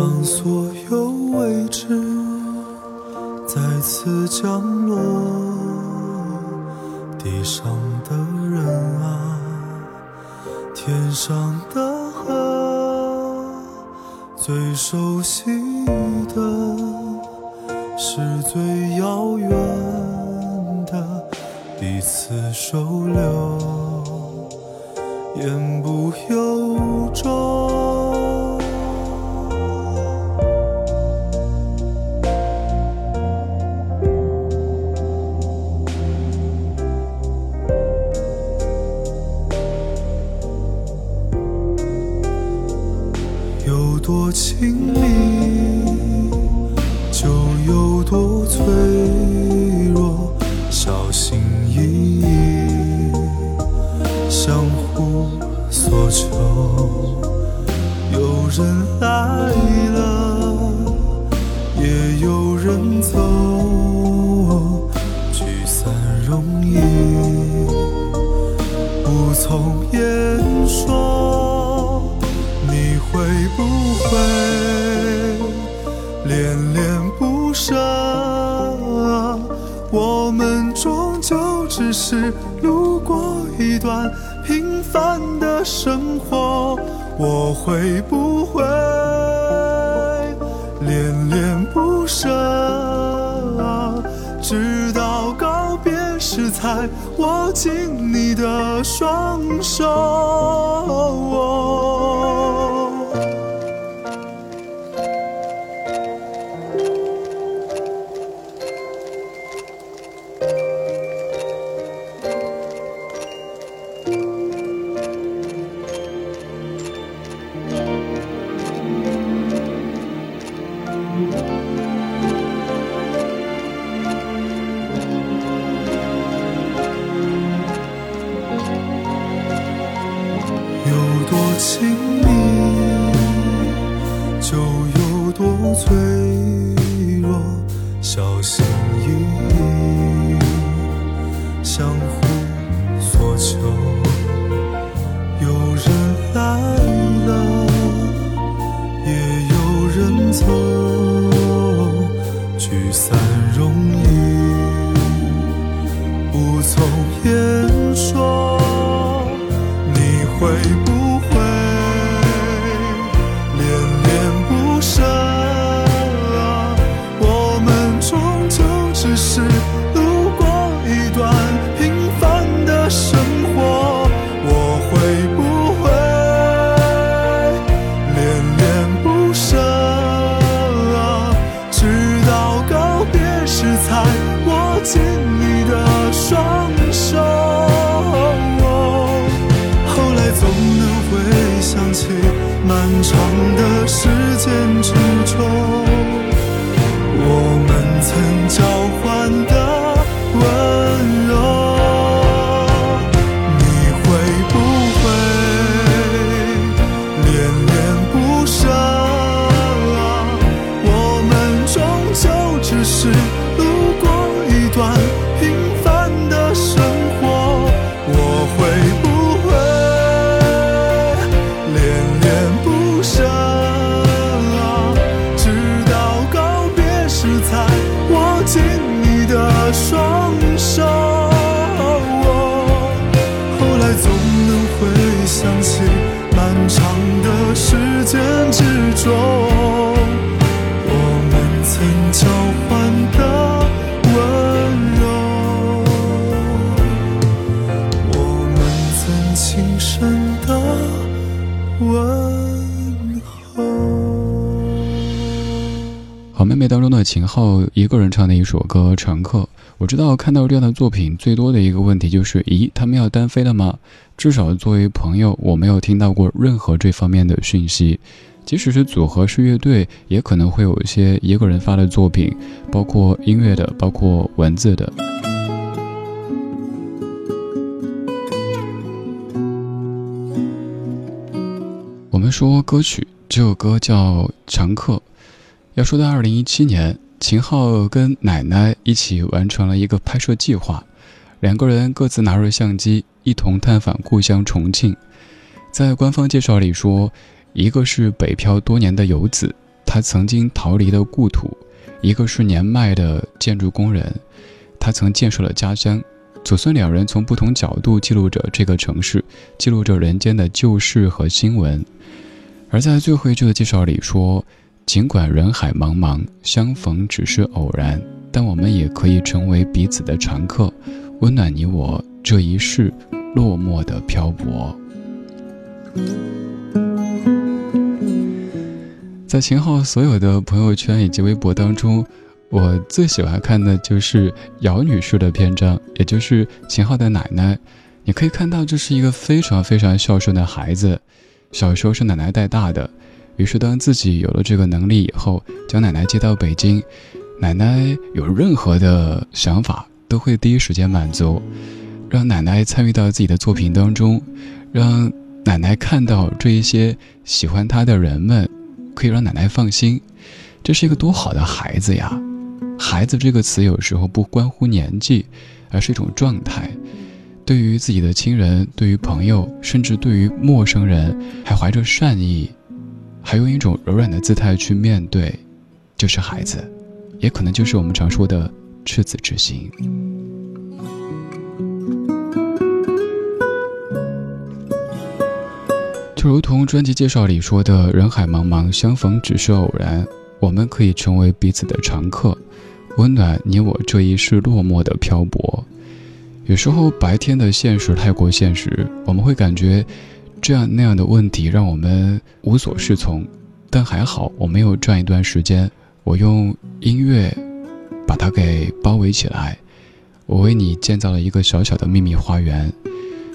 当所有未知再次降落，地上的人啊，天上的河，最熟悉的是最遥远的彼此收留，言不由衷。握紧你的双手。小心翼翼，相互索求。有人来了，也有人走，聚散容易，不从言紧你的双手。后来总能回想起漫长的时间当中的秦昊一个人唱的一首歌《乘客》。我知道看到这样的作品，最多的一个问题就是：咦，他们要单飞了吗？至少作为朋友，我没有听到过任何这方面的讯息。即使是组合是乐队，也可能会有一些一个人发的作品，包括音乐的，包括文字的。我们说歌曲，这首歌叫《常客》。要说到二零一七年。秦昊跟奶奶一起完成了一个拍摄计划，两个人各自拿着相机，一同探访故乡重庆。在官方介绍里说，一个是北漂多年的游子，他曾经逃离的故土；一个是年迈的建筑工人，他曾建设了家乡。祖孙两人从不同角度记录着这个城市，记录着人间的旧事和新闻。而在最后一句的介绍里说。尽管人海茫茫，相逢只是偶然，但我们也可以成为彼此的常客，温暖你我这一世落寞的漂泊。在秦昊所有的朋友圈以及微博当中，我最喜欢看的就是姚女士的篇章，也就是秦昊的奶奶。你可以看到，这是一个非常非常孝顺的孩子，小时候是奶奶带大的。于是，当自己有了这个能力以后，将奶奶接到北京，奶奶有任何的想法都会第一时间满足，让奶奶参与到自己的作品当中，让奶奶看到这一些喜欢她的人们，可以让奶奶放心。这是一个多好的孩子呀！孩子这个词有时候不关乎年纪，而是一种状态。对于自己的亲人，对于朋友，甚至对于陌生人，还怀着善意。还用一种柔软的姿态去面对，就是孩子，也可能就是我们常说的赤子之心。就如同专辑介绍里说的：“人海茫茫，相逢只是偶然，我们可以成为彼此的常客，温暖你我这一世落寞的漂泊。”有时候白天的现实太过现实，我们会感觉。这样那样的问题让我们无所适从，但还好我没有转一段时间，我用音乐把它给包围起来，我为你建造了一个小小的秘密花园，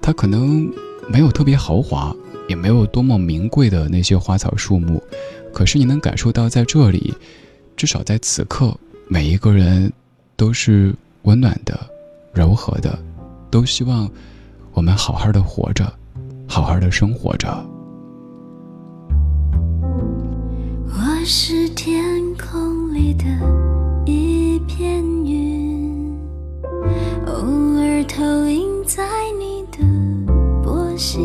它可能没有特别豪华，也没有多么名贵的那些花草树木，可是你能感受到在这里，至少在此刻，每一个人都是温暖的、柔和的，都希望我们好好的活着。好好的生活着。我是天空里的一片云，偶尔投影在你的波心。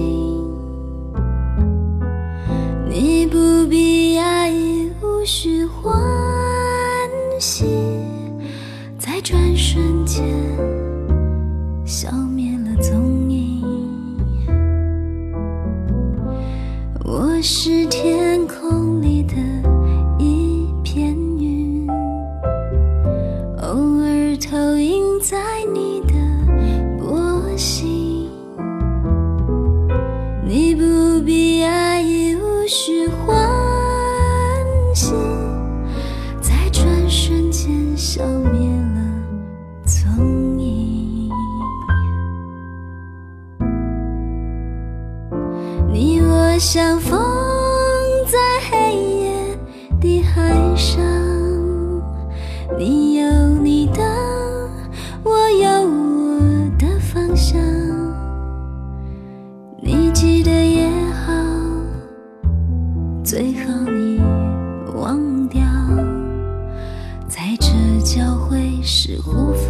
你不必压抑，无需欢喜，在转瞬间是天。是无法。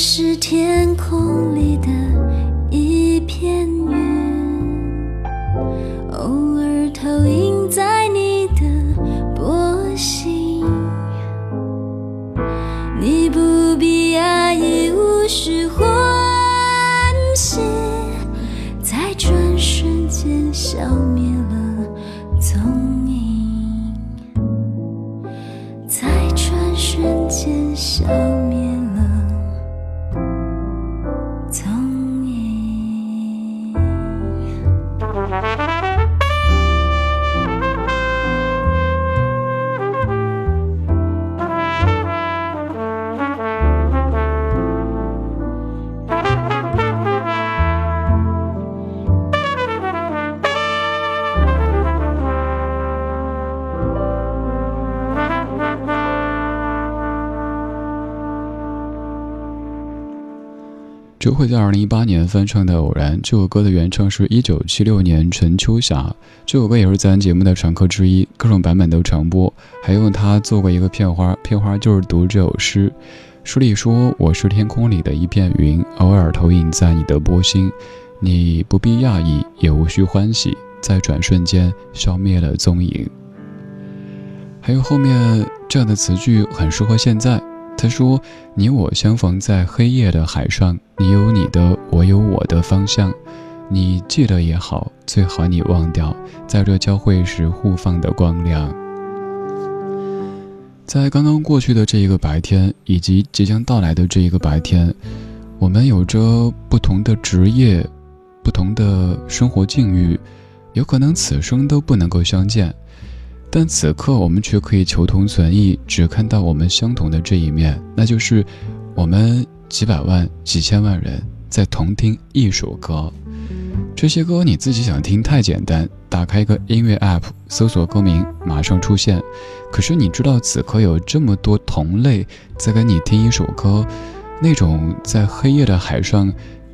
是天空里的一片周慧在二零一八年翻唱的《偶然》这首歌的原唱是一九七六年陈秋霞，这首歌也是咱节目的常客之一，各种版本都常播，还用它做过一个片花，片花就是读这首诗。书里说：“我是天空里的一片云，偶尔投影在你的波心，你不必讶异，也无需欢喜，在转瞬间消灭了踪影。”还有后面这样的词句很适合现在。他说：“你我相逢在黑夜的海上，你有你的，我有我的方向。你记得也好，最好你忘掉，在这交汇时互放的光亮。在刚刚过去的这一个白天，以及即将到来的这一个白天，我们有着不同的职业，不同的生活境遇，有可能此生都不能够相见。”但此刻我们却可以求同存异，只看到我们相同的这一面，那就是我们几百万、几千万人在同听一首歌。这些歌你自己想听太简单，打开一个音乐 app，搜索歌名，马上出现。可是你知道此刻有这么多同类在跟你听一首歌，那种在黑夜的海上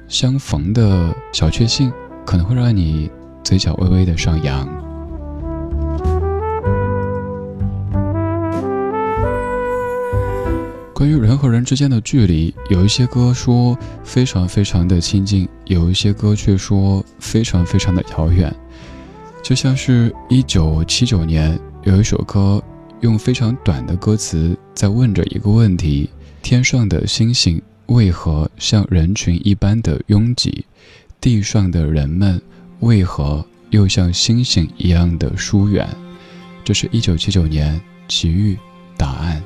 相逢的小确幸，可能会让你嘴角微微的上扬。关于人和人之间的距离，有一些歌说非常非常的亲近，有一些歌却说非常非常的遥远。就像是一九七九年有一首歌，用非常短的歌词在问着一个问题：天上的星星为何像人群一般的拥挤？地上的人们为何又像星星一样的疏远？这是一九七九年奇遇答案。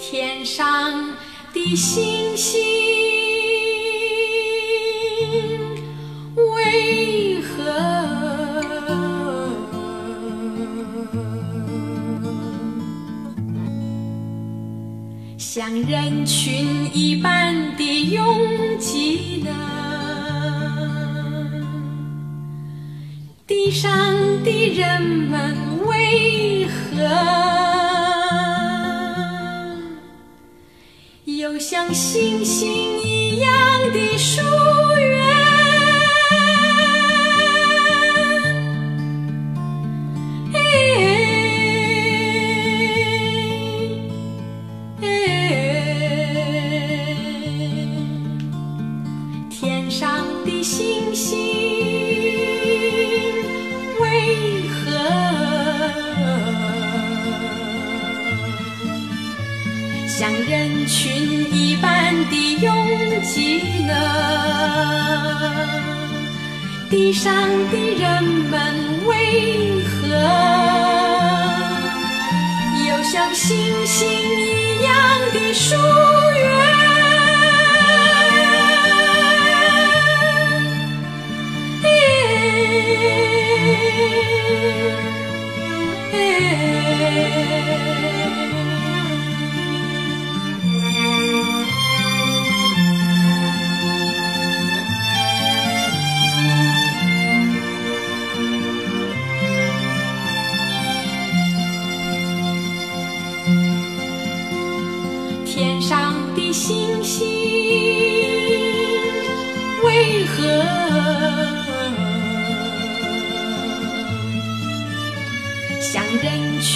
天上的星星为何像人群一般的拥挤呢？地上的人们为何？像星星一样的树拥挤呢？地上的人们为何又像星星一样的疏远？星星为何？像人群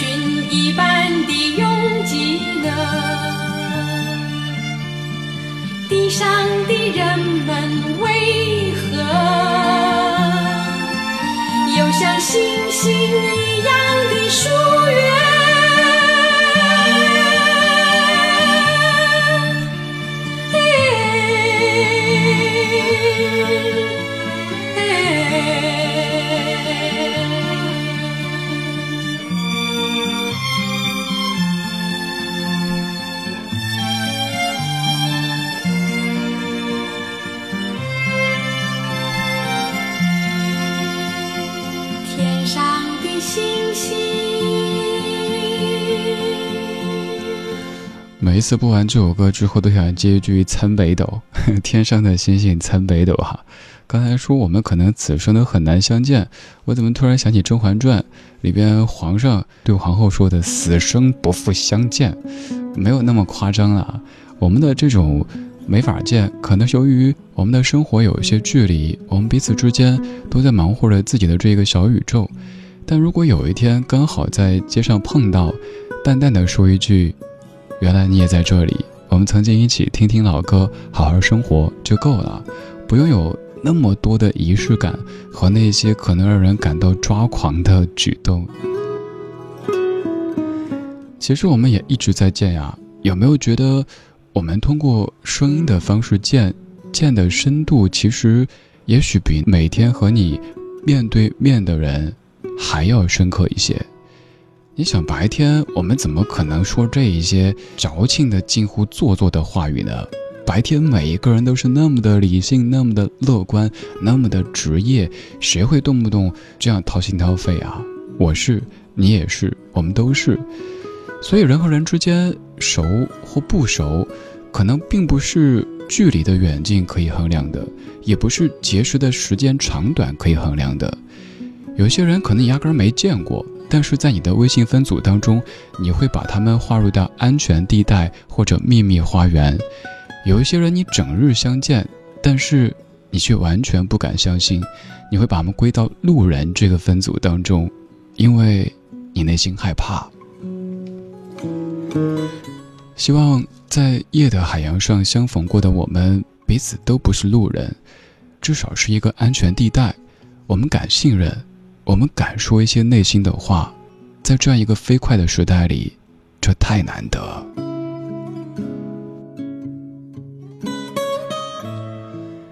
一般的拥挤呢？地上的人们为何又像星星一样的疏远？天上的星星，每一次播完这首歌之后，都想接一句“参北斗”。天上的星星参北斗哈。刚才说我们可能此生都很难相见，我怎么突然想起《甄嬛传》里边皇上对皇后说的“死生不复相见”，没有那么夸张了。我们的这种没法见，可能是由于我们的生活有一些距离，我们彼此之间都在忙活着自己的这个小宇宙。但如果有一天刚好在街上碰到，淡淡的说一句。原来你也在这里，我们曾经一起听听老歌，好好生活就够了，不用有那么多的仪式感和那些可能让人感到抓狂的举动。其实我们也一直在见呀，有没有觉得我们通过声音的方式见，见的深度其实也许比每天和你面对面的人还要深刻一些？你想白天我们怎么可能说这一些矫情的、近乎做作的话语呢？白天每一个人都是那么的理性、那么的乐观、那么的职业，谁会动不动这样掏心掏肺啊？我是，你也是，我们都是。所以人和人之间熟或不熟，可能并不是距离的远近可以衡量的，也不是结识的时间长短可以衡量的。有些人可能压根儿没见过。但是在你的微信分组当中，你会把他们划入到安全地带或者秘密花园。有一些人你整日相见，但是你却完全不敢相信，你会把他们归到路人这个分组当中，因为你内心害怕。希望在夜的海洋上相逢过的我们，彼此都不是路人，至少是一个安全地带，我们敢信任。我们敢说一些内心的话，在这样一个飞快的时代里，这太难得。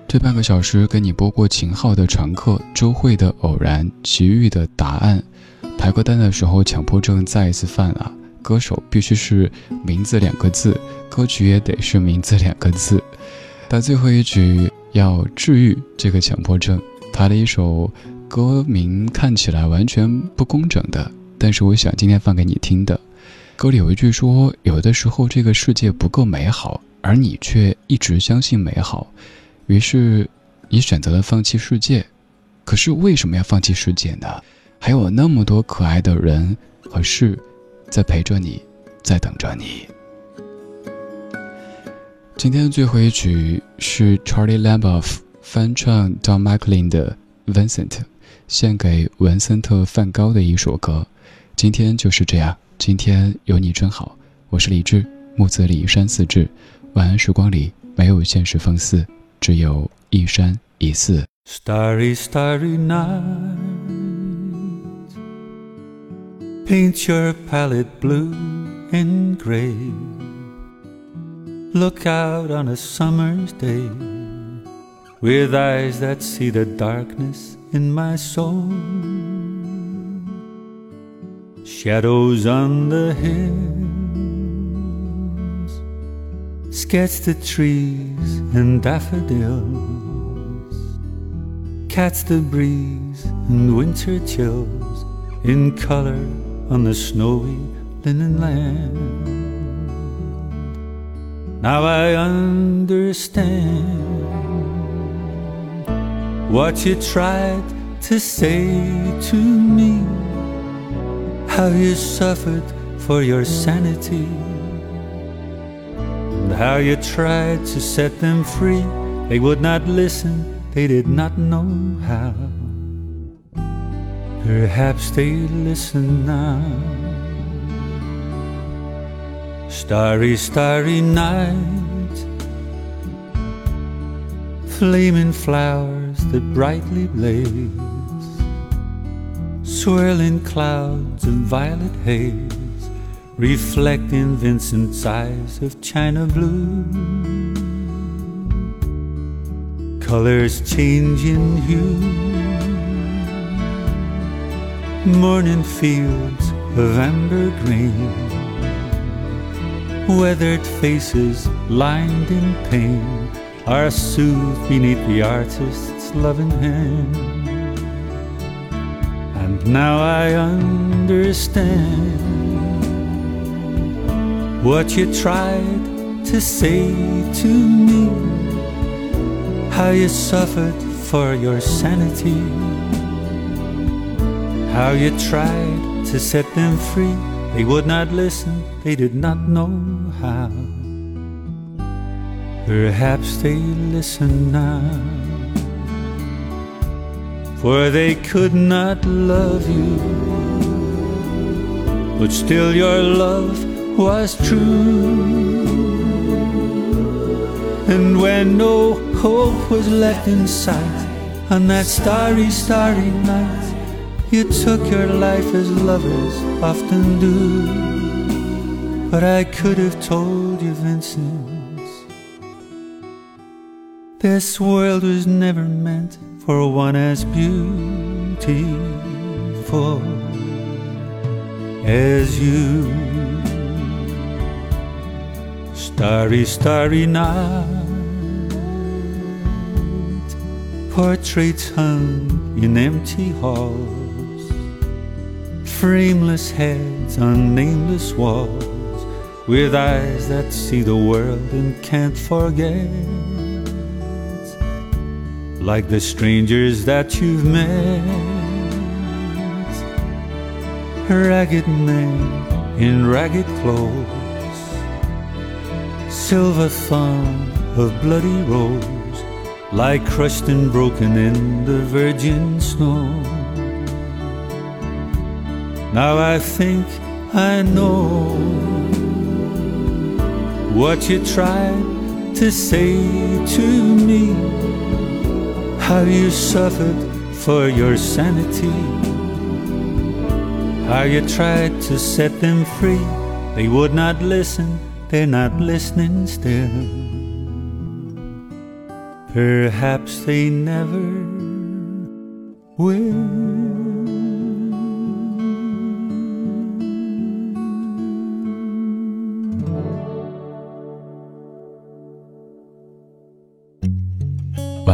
这半个小时给你播过秦昊的《常客》，周蕙的《偶然》，齐豫的《答案》。排歌单的时候，强迫症再一次犯了。歌手必须是名字两个字，歌曲也得是名字两个字。到最后一曲要治愈这个强迫症，排了一首。歌名看起来完全不工整的，但是我想今天放给你听的。歌里有一句说：“有的时候这个世界不够美好，而你却一直相信美好，于是你选择了放弃世界。可是为什么要放弃世界呢？还有那么多可爱的人和事在陪着你，在等着你。”今天的最后一曲是 Charlie Lamboff 翻唱 Don McLean 的 Vincent。献给文森特·梵高的一首歌。今天就是这样，今天有你真好。我是李志，木子李山寺志。晚安时光里没有现实放肆，只有一山一寺。Starry, starry night, paint your palette blue and gray. Look out on a summer's day with eyes that see the darkness in my soul. Shadows on the hills, sketch the trees and daffodils, catch the breeze and winter chills in color on the snowy linen land. Now I understand what you tried to say to me, how you suffered for your sanity, and how you tried to set them free. They would not listen, they did not know how. Perhaps they listen now. Starry, starry night, flaming flowers that brightly blaze, swirling clouds of violet haze, reflecting Vincent's eyes of china blue. Colors changing hue, morning fields of amber green, weathered faces lined in pain are soothed beneath the artist's loving hand. And now I understand what you tried to say to me, how you suffered for your sanity, how you tried to set them free. They would not listen, they did not know how. Perhaps they listen now, for they could not love you, but still your love was true. And when no hope was left in sight on that starry, starry night, you took your life as lovers often do. But I could have told you, Vincent, this world was never meant for one as beautiful as you. Starry, starry night, portraits hung in empty halls, frameless heads on nameless walls, with eyes that see the world and can't forget like the strangers that you've met. Ragged men in ragged clothes, silver thorn of bloody rose, lie crushed and broken in the virgin snow. Now I think I know what you tried to say to me how you suffered for your sanity, how you tried to set them free. They would not listen, they're not listening still. Perhaps they never will.